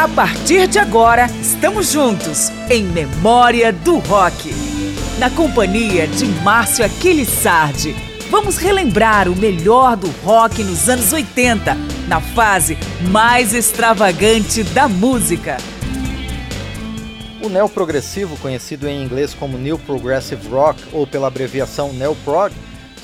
A partir de agora, estamos juntos em Memória do Rock. Na companhia de Márcio Aquiles Sardi, vamos relembrar o melhor do rock nos anos 80, na fase mais extravagante da música. O neoprogressivo, conhecido em inglês como New Progressive Rock ou pela abreviação Neoprog,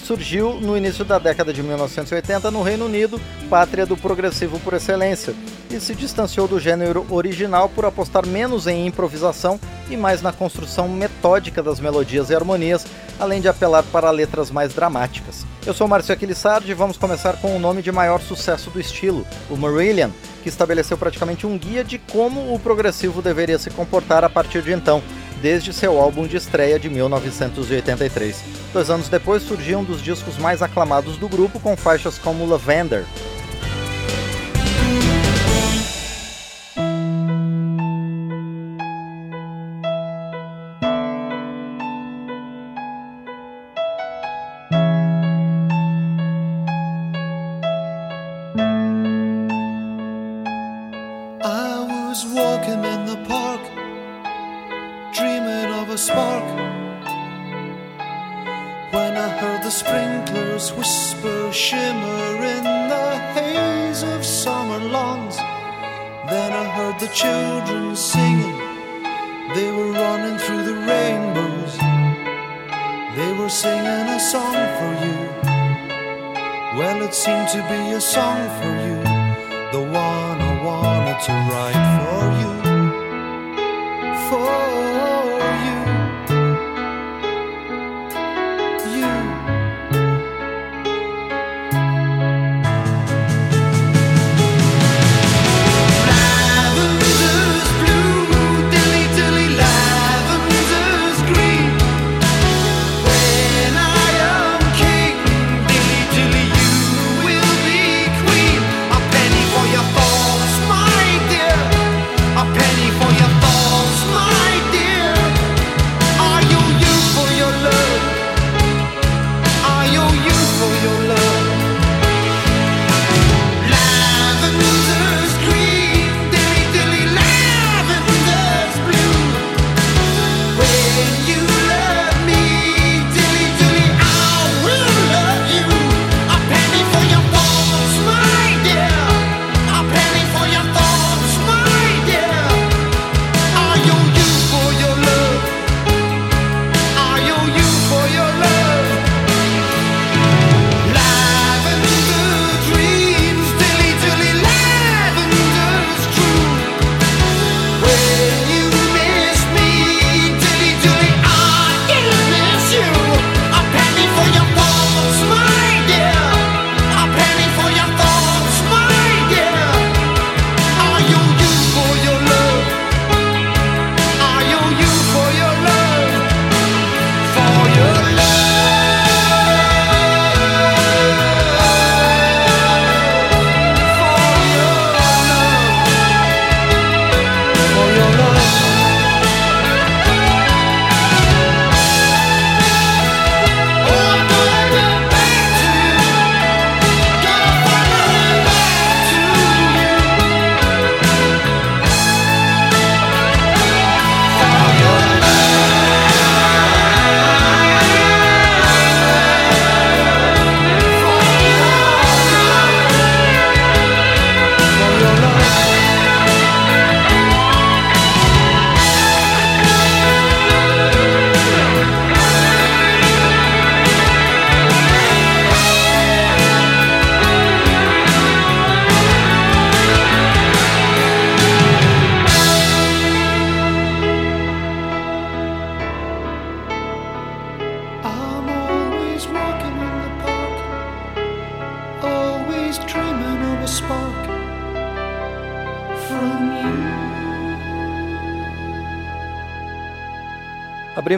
surgiu no início da década de 1980 no Reino Unido, pátria do progressivo por excelência, e se distanciou do gênero original por apostar menos em improvisação e mais na construção metódica das melodias e harmonias, além de apelar para letras mais dramáticas. Eu sou Márcio Aquilissardi e vamos começar com o nome de maior sucesso do estilo, o Marillion, que estabeleceu praticamente um guia de como o progressivo deveria se comportar a partir de então, desde seu álbum de estreia de 1983. Dois anos depois surgiu um dos discos mais aclamados do grupo com faixas como Lavender,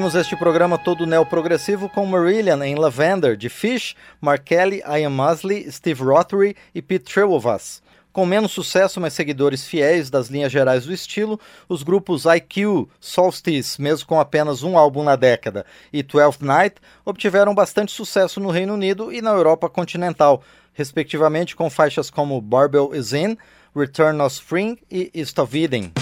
Abrimos este programa todo neoprogressivo com Marillion em Lavender, de Fish, Mark Kelly, Ian Mosley, Steve Rothery e Pete Trewovas. Com menos sucesso, mas seguidores fiéis das linhas gerais do estilo, os grupos IQ, Solstice, mesmo com apenas um álbum na década, e Twelfth Night obtiveram bastante sucesso no Reino Unido e na Europa continental, respectivamente com faixas como Barbell Is In, Return of Spring e East of Eden.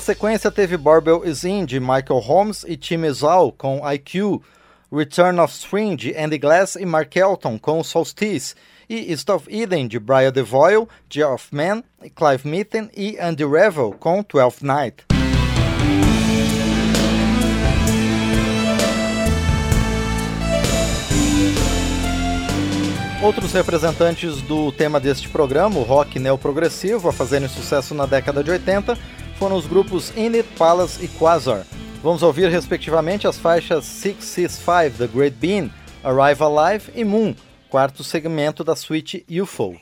Essa sequência teve Barbell Is In de Michael Holmes e Tim Izal com IQ, Return of Spring de Andy Glass e Mark Elton com Solstice, e East of Eden de Brian DeVoyle, Geoff Mann, Clive Mitten e Andy Revel com Twelfth Night. Outros representantes do tema deste programa, o rock neoprogressivo, a fazerem sucesso na década de 80, foram os grupos Init, Palace e Quasar. Vamos ouvir respectivamente as faixas 665 The Great Bean, Arrive Alive e Moon, quarto segmento da suite UFO.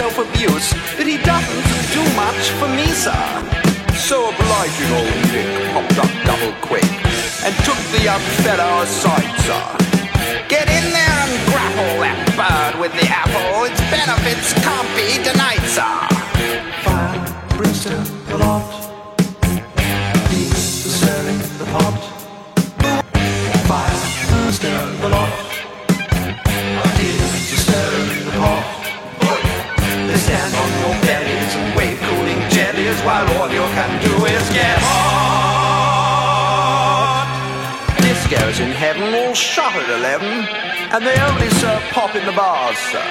Self-abuse but he doesn't do much for me, sir. So obliging old Nick popped up double quick and took the young fellow aside, sir. Get in there and grapple that bird with the apple. Its benefits can't be denied, sir. Heaven all shut at 11, and they only serve pop in the bars, sir.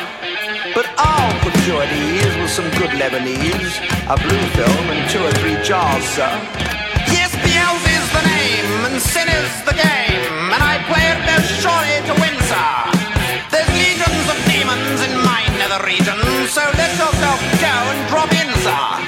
But I'll put you at ease with some good Lebanese, a blue film and two or three jars, sir. Yes, Beelz is the name, and sin is the game, and I play it most surely to win, sir. There's legions of demons in my nether region, so let yourself go and drop in, sir.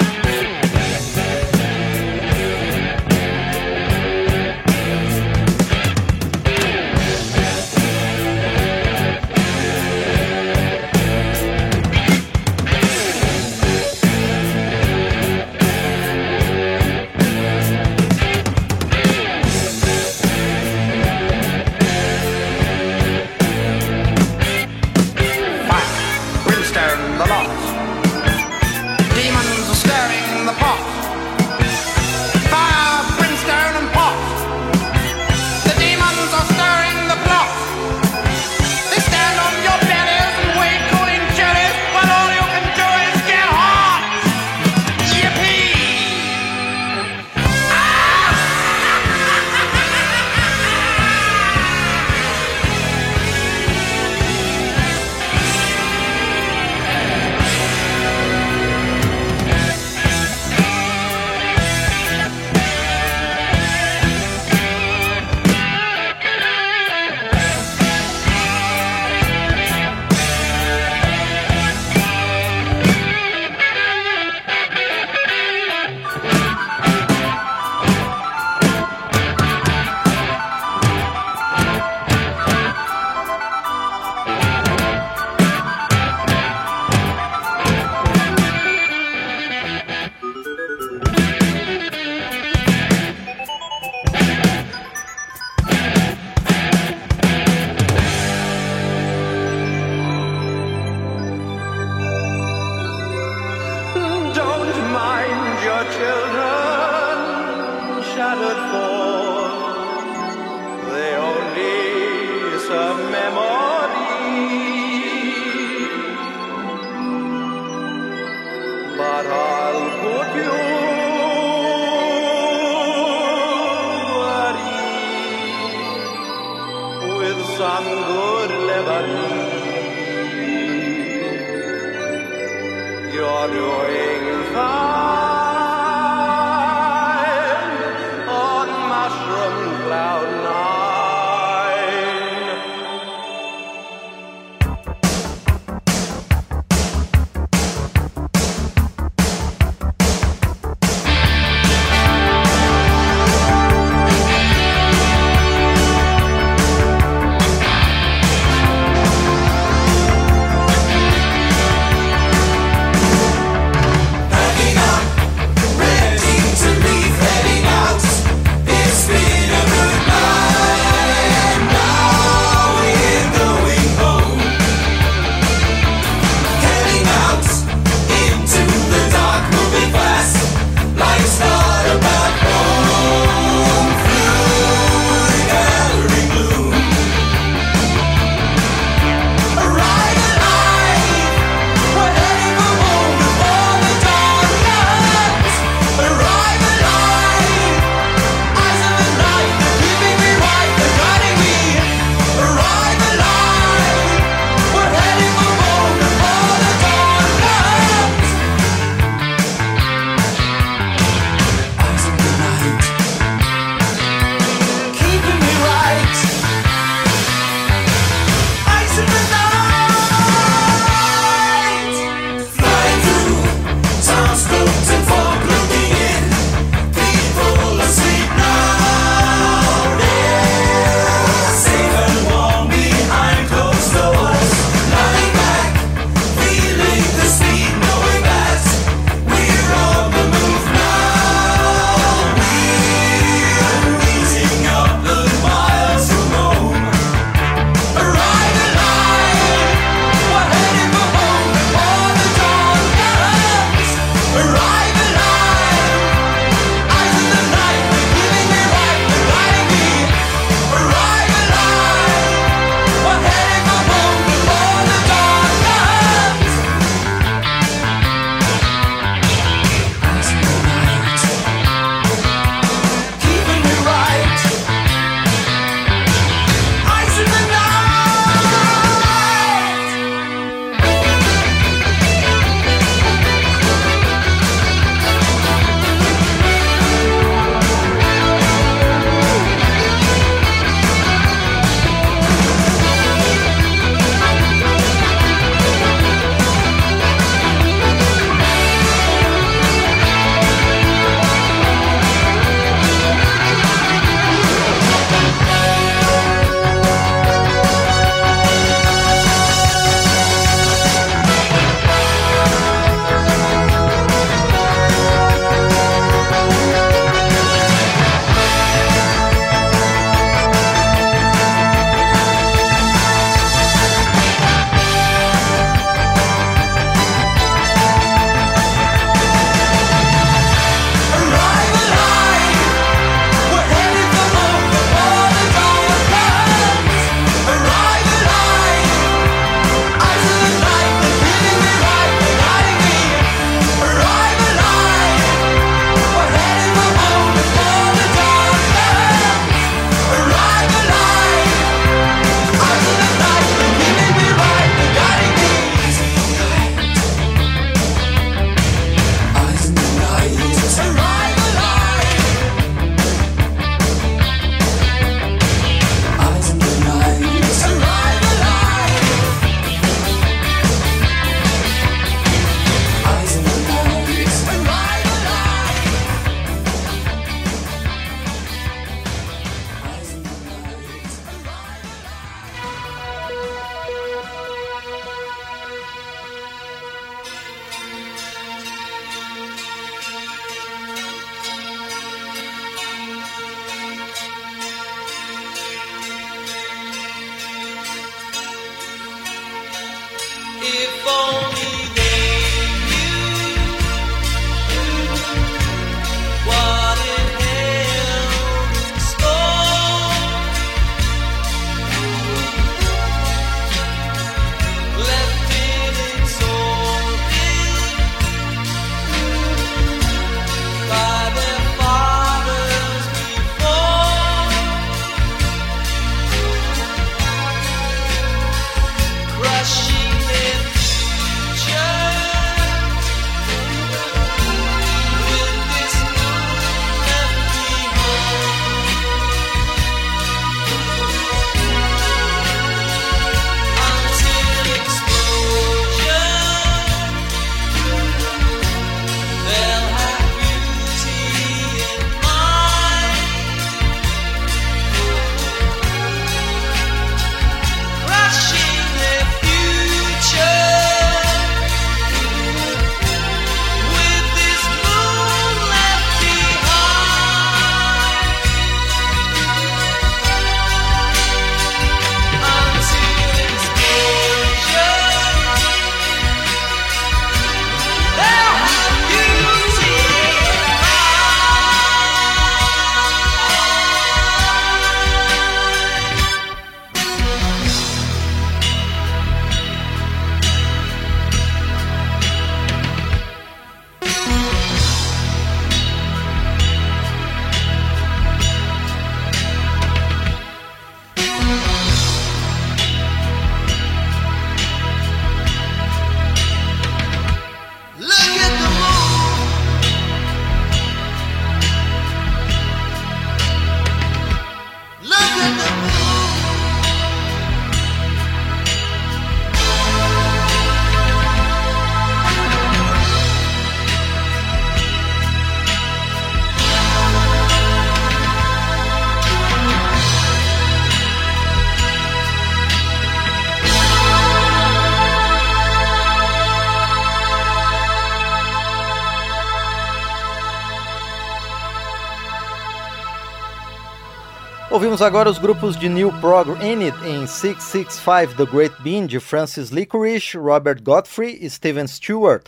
Ouvimos agora os grupos de New Prog Init em 665 The Great Bean de Francis Licorice, Robert Godfrey e Steven Stewart.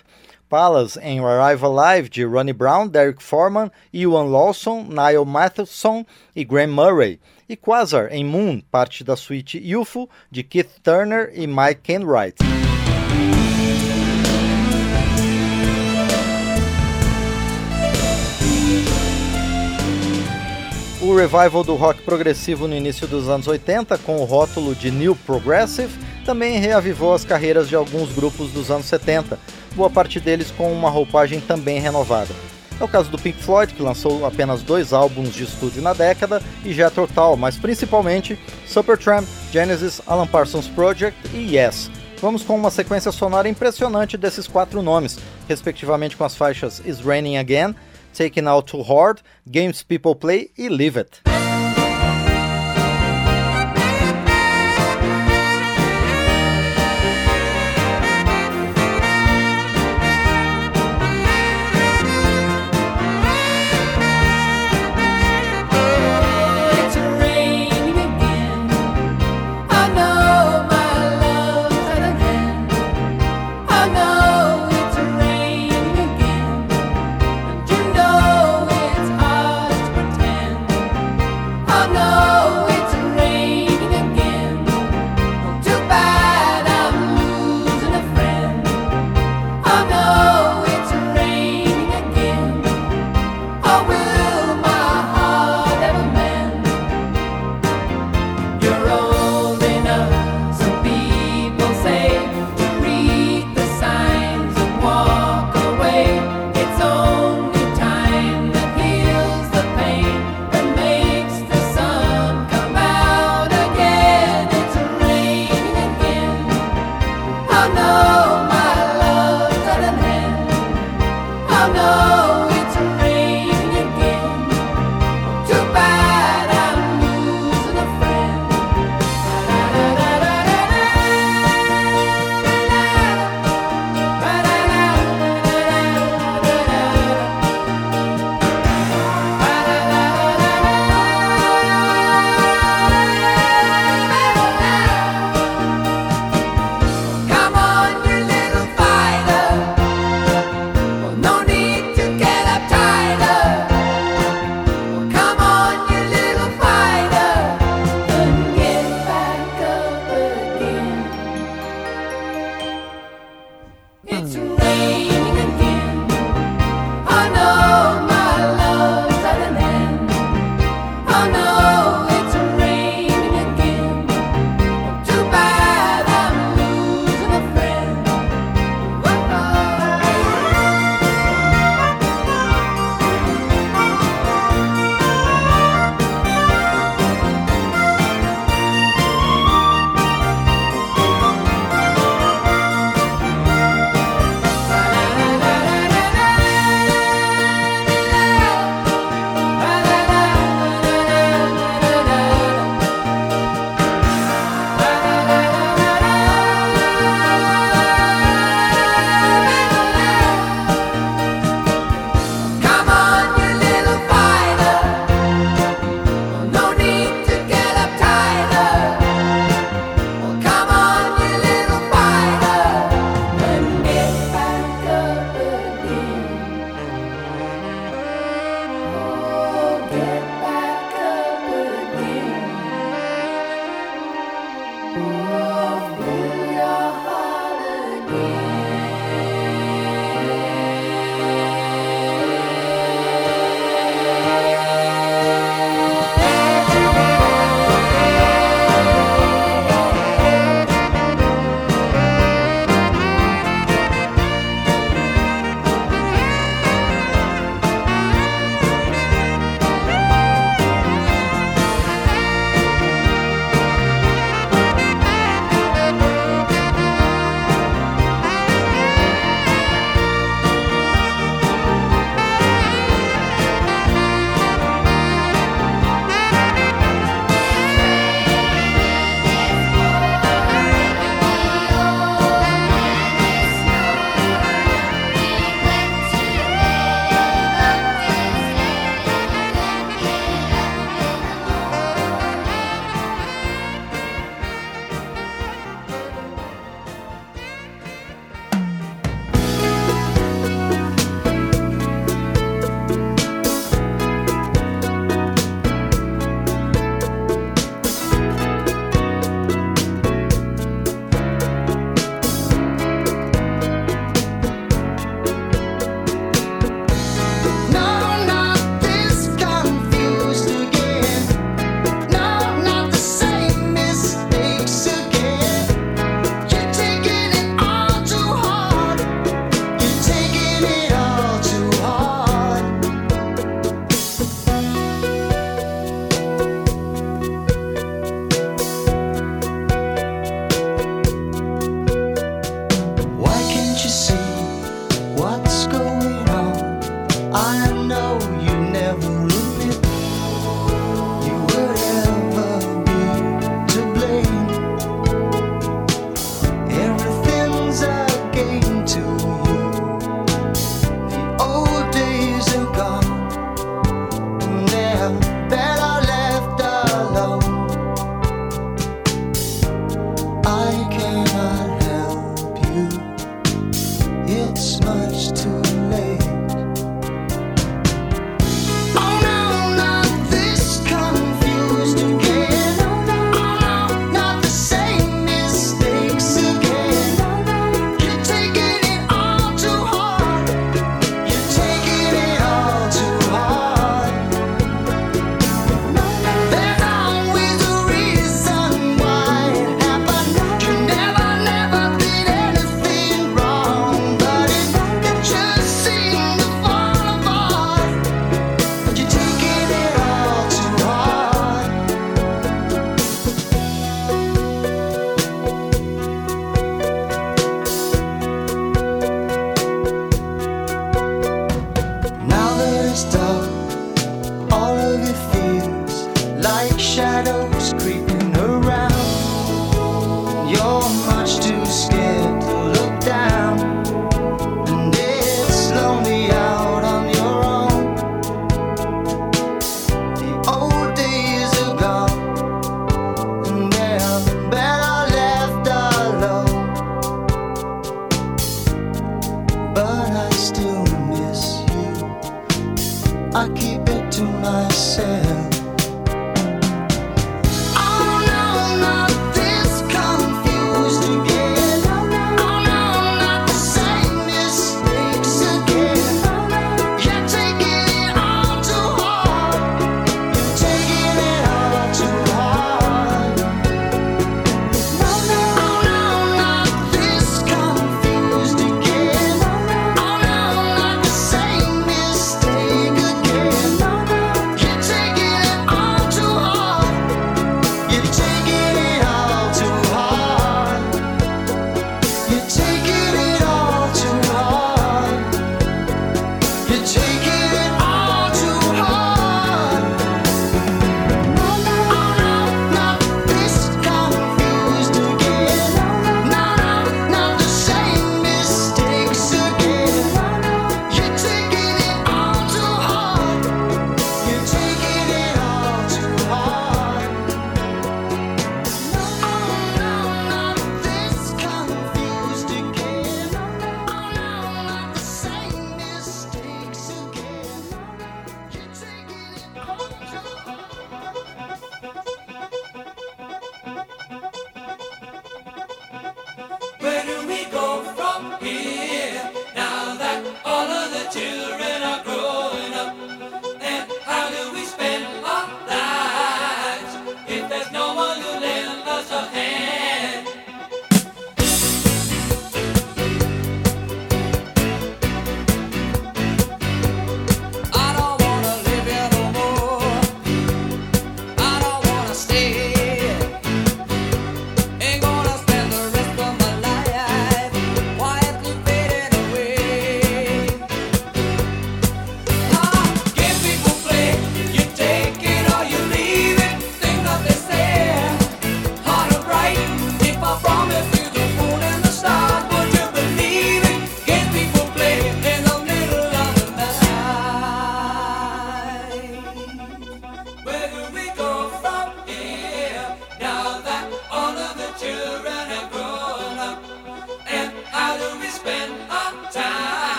Palace em Arrival Live de Ronnie Brown, Derek Foreman, Ewan Lawson, Niall Matheson e Graham Murray. E Quasar em Moon, parte da suíte UFO de Keith Turner e Mike Kenwright. O revival do rock progressivo no início dos anos 80, com o rótulo de New Progressive, também reavivou as carreiras de alguns grupos dos anos 70, boa parte deles com uma roupagem também renovada. É o caso do Pink Floyd, que lançou apenas dois álbuns de estúdio na década, e Jethro Tull, mas principalmente Supertramp, Genesis, Alan Parsons Project e Yes. Vamos com uma sequência sonora impressionante desses quatro nomes, respectivamente com as faixas Is Raining Again, Taken Out Too Hard, Games People Play e Leave It.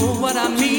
know what I mean.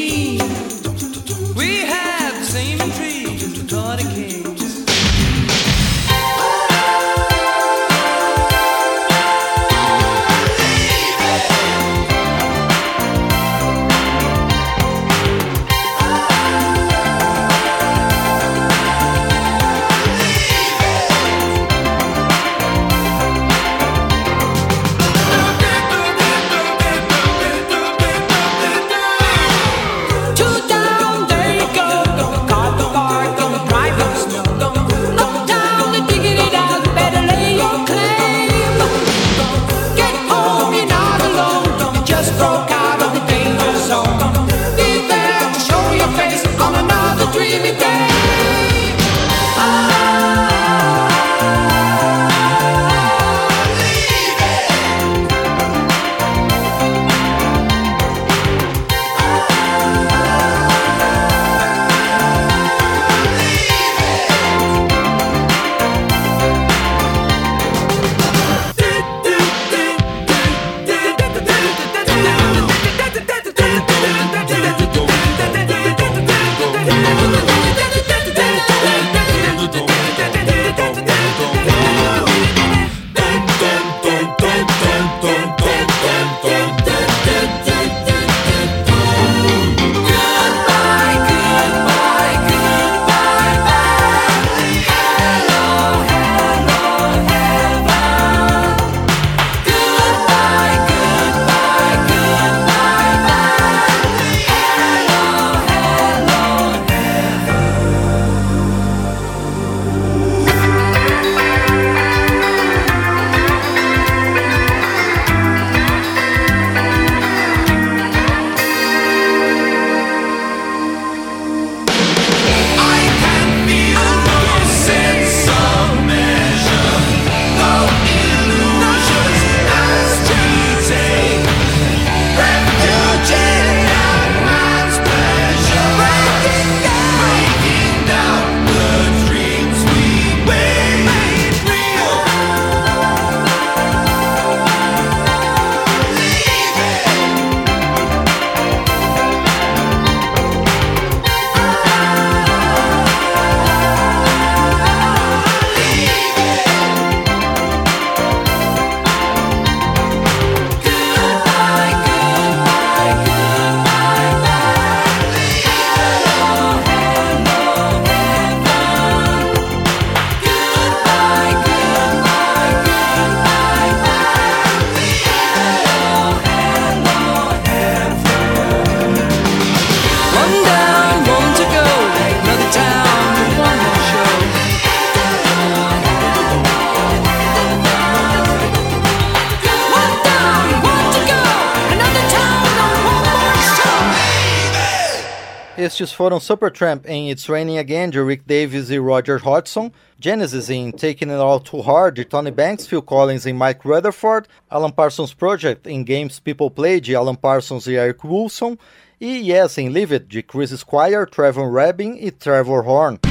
Foram Supertramp em It's Raining Again, de Rick Davis e Roger Hodgson, Genesis em Taking It All Too Hard, de Tony Banks, Phil Collins e Mike Rutherford, Alan Parsons Project em Games People Play, de Alan Parsons e Eric Wilson, e Yes em Live It, de Chris Squire, Trevor Rabin e Trevor Horn.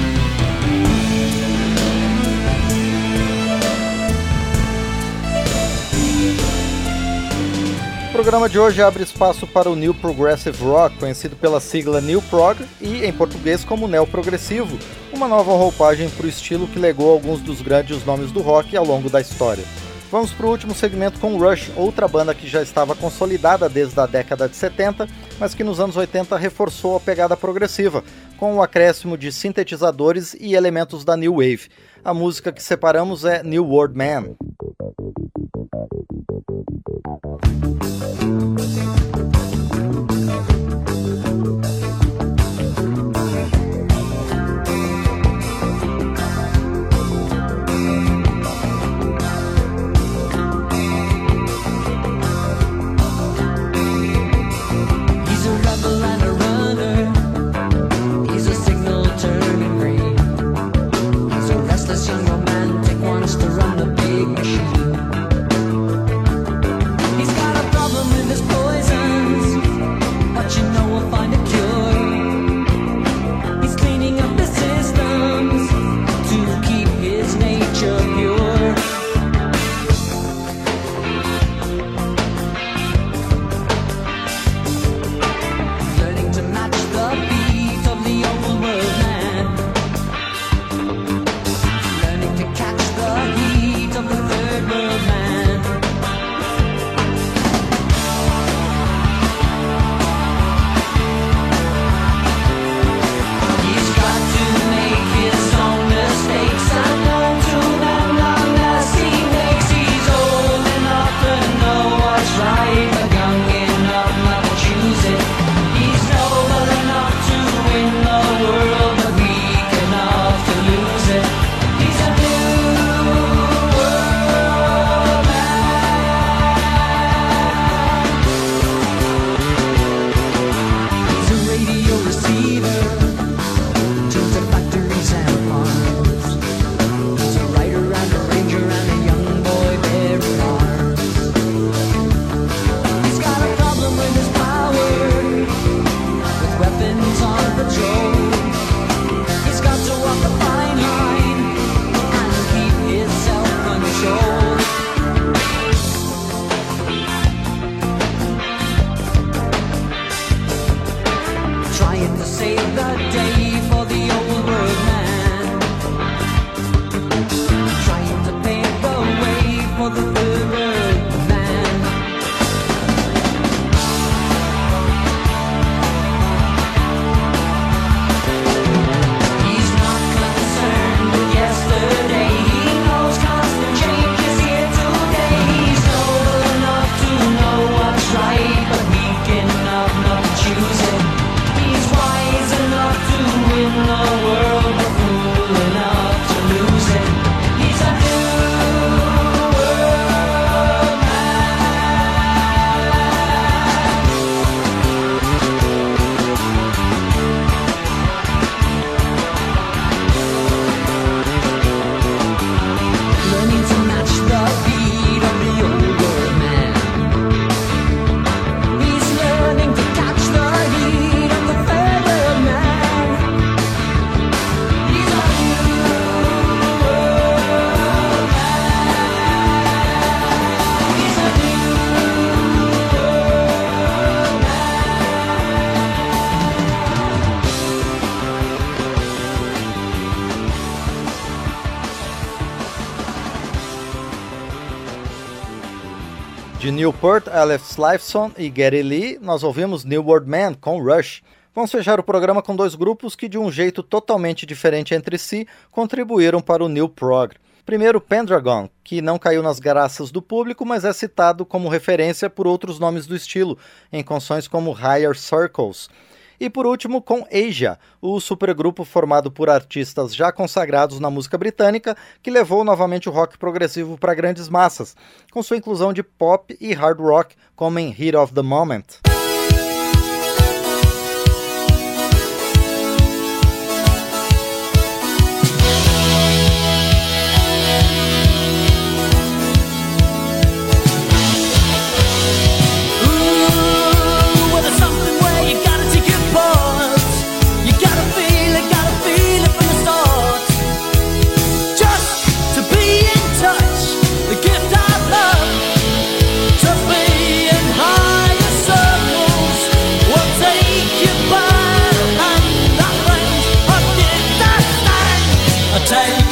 Programa de hoje abre espaço para o New Progressive Rock, conhecido pela sigla New Prog e em português como Neo Progressivo, uma nova roupagem para o estilo que legou alguns dos grandes nomes do rock ao longo da história. Vamos para o último segmento com Rush, outra banda que já estava consolidada desde a década de 70, mas que nos anos 80 reforçou a pegada progressiva, com o acréscimo de sintetizadores e elementos da New Wave. A música que separamos é New World Man. Newport, Alex Lifeson e Gary Lee, nós ouvimos New World Man com Rush. Vamos fechar o programa com dois grupos que, de um jeito totalmente diferente entre si, contribuíram para o New Prog. Primeiro, Pendragon, que não caiu nas graças do público, mas é citado como referência por outros nomes do estilo, em canções como Higher Circles. E por último, com Asia, o supergrupo formado por artistas já consagrados na música britânica, que levou novamente o rock progressivo para grandes massas, com sua inclusão de pop e hard rock, como em Heat of the Moment. tight.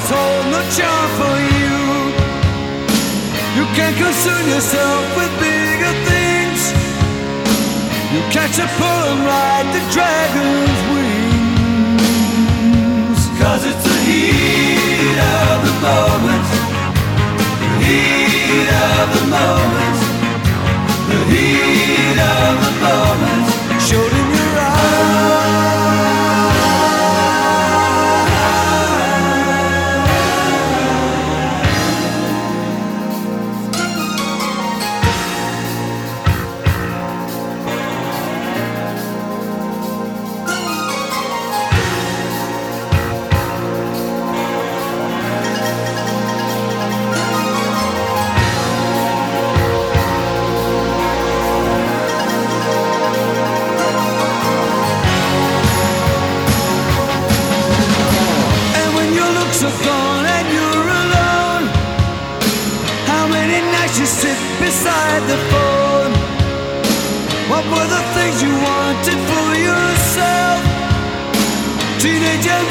Hotspots hold no charm for you. You can't concern yourself with bigger things. You catch a pull and ride the dragon's wings. Cause it's the heat of the moment. The heat of the moment.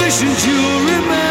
wishing you'll remember.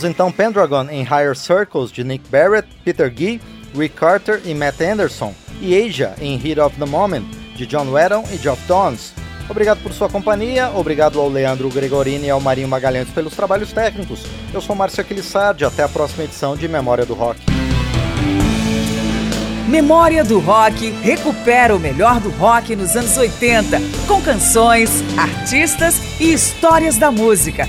Ouvimos então Pendragon em Higher Circles de Nick Barrett, Peter Gee, Rick Carter e Matt Anderson, e Asia em Heat of the Moment de John Wetton e Geoff Downs. Obrigado por sua companhia, obrigado ao Leandro Gregorini e ao Marinho Magalhães pelos trabalhos técnicos. Eu sou Márcio Aquilissardi, até a próxima edição de Memória do Rock. Memória do Rock recupera o melhor do rock nos anos 80, com canções, artistas e histórias da música.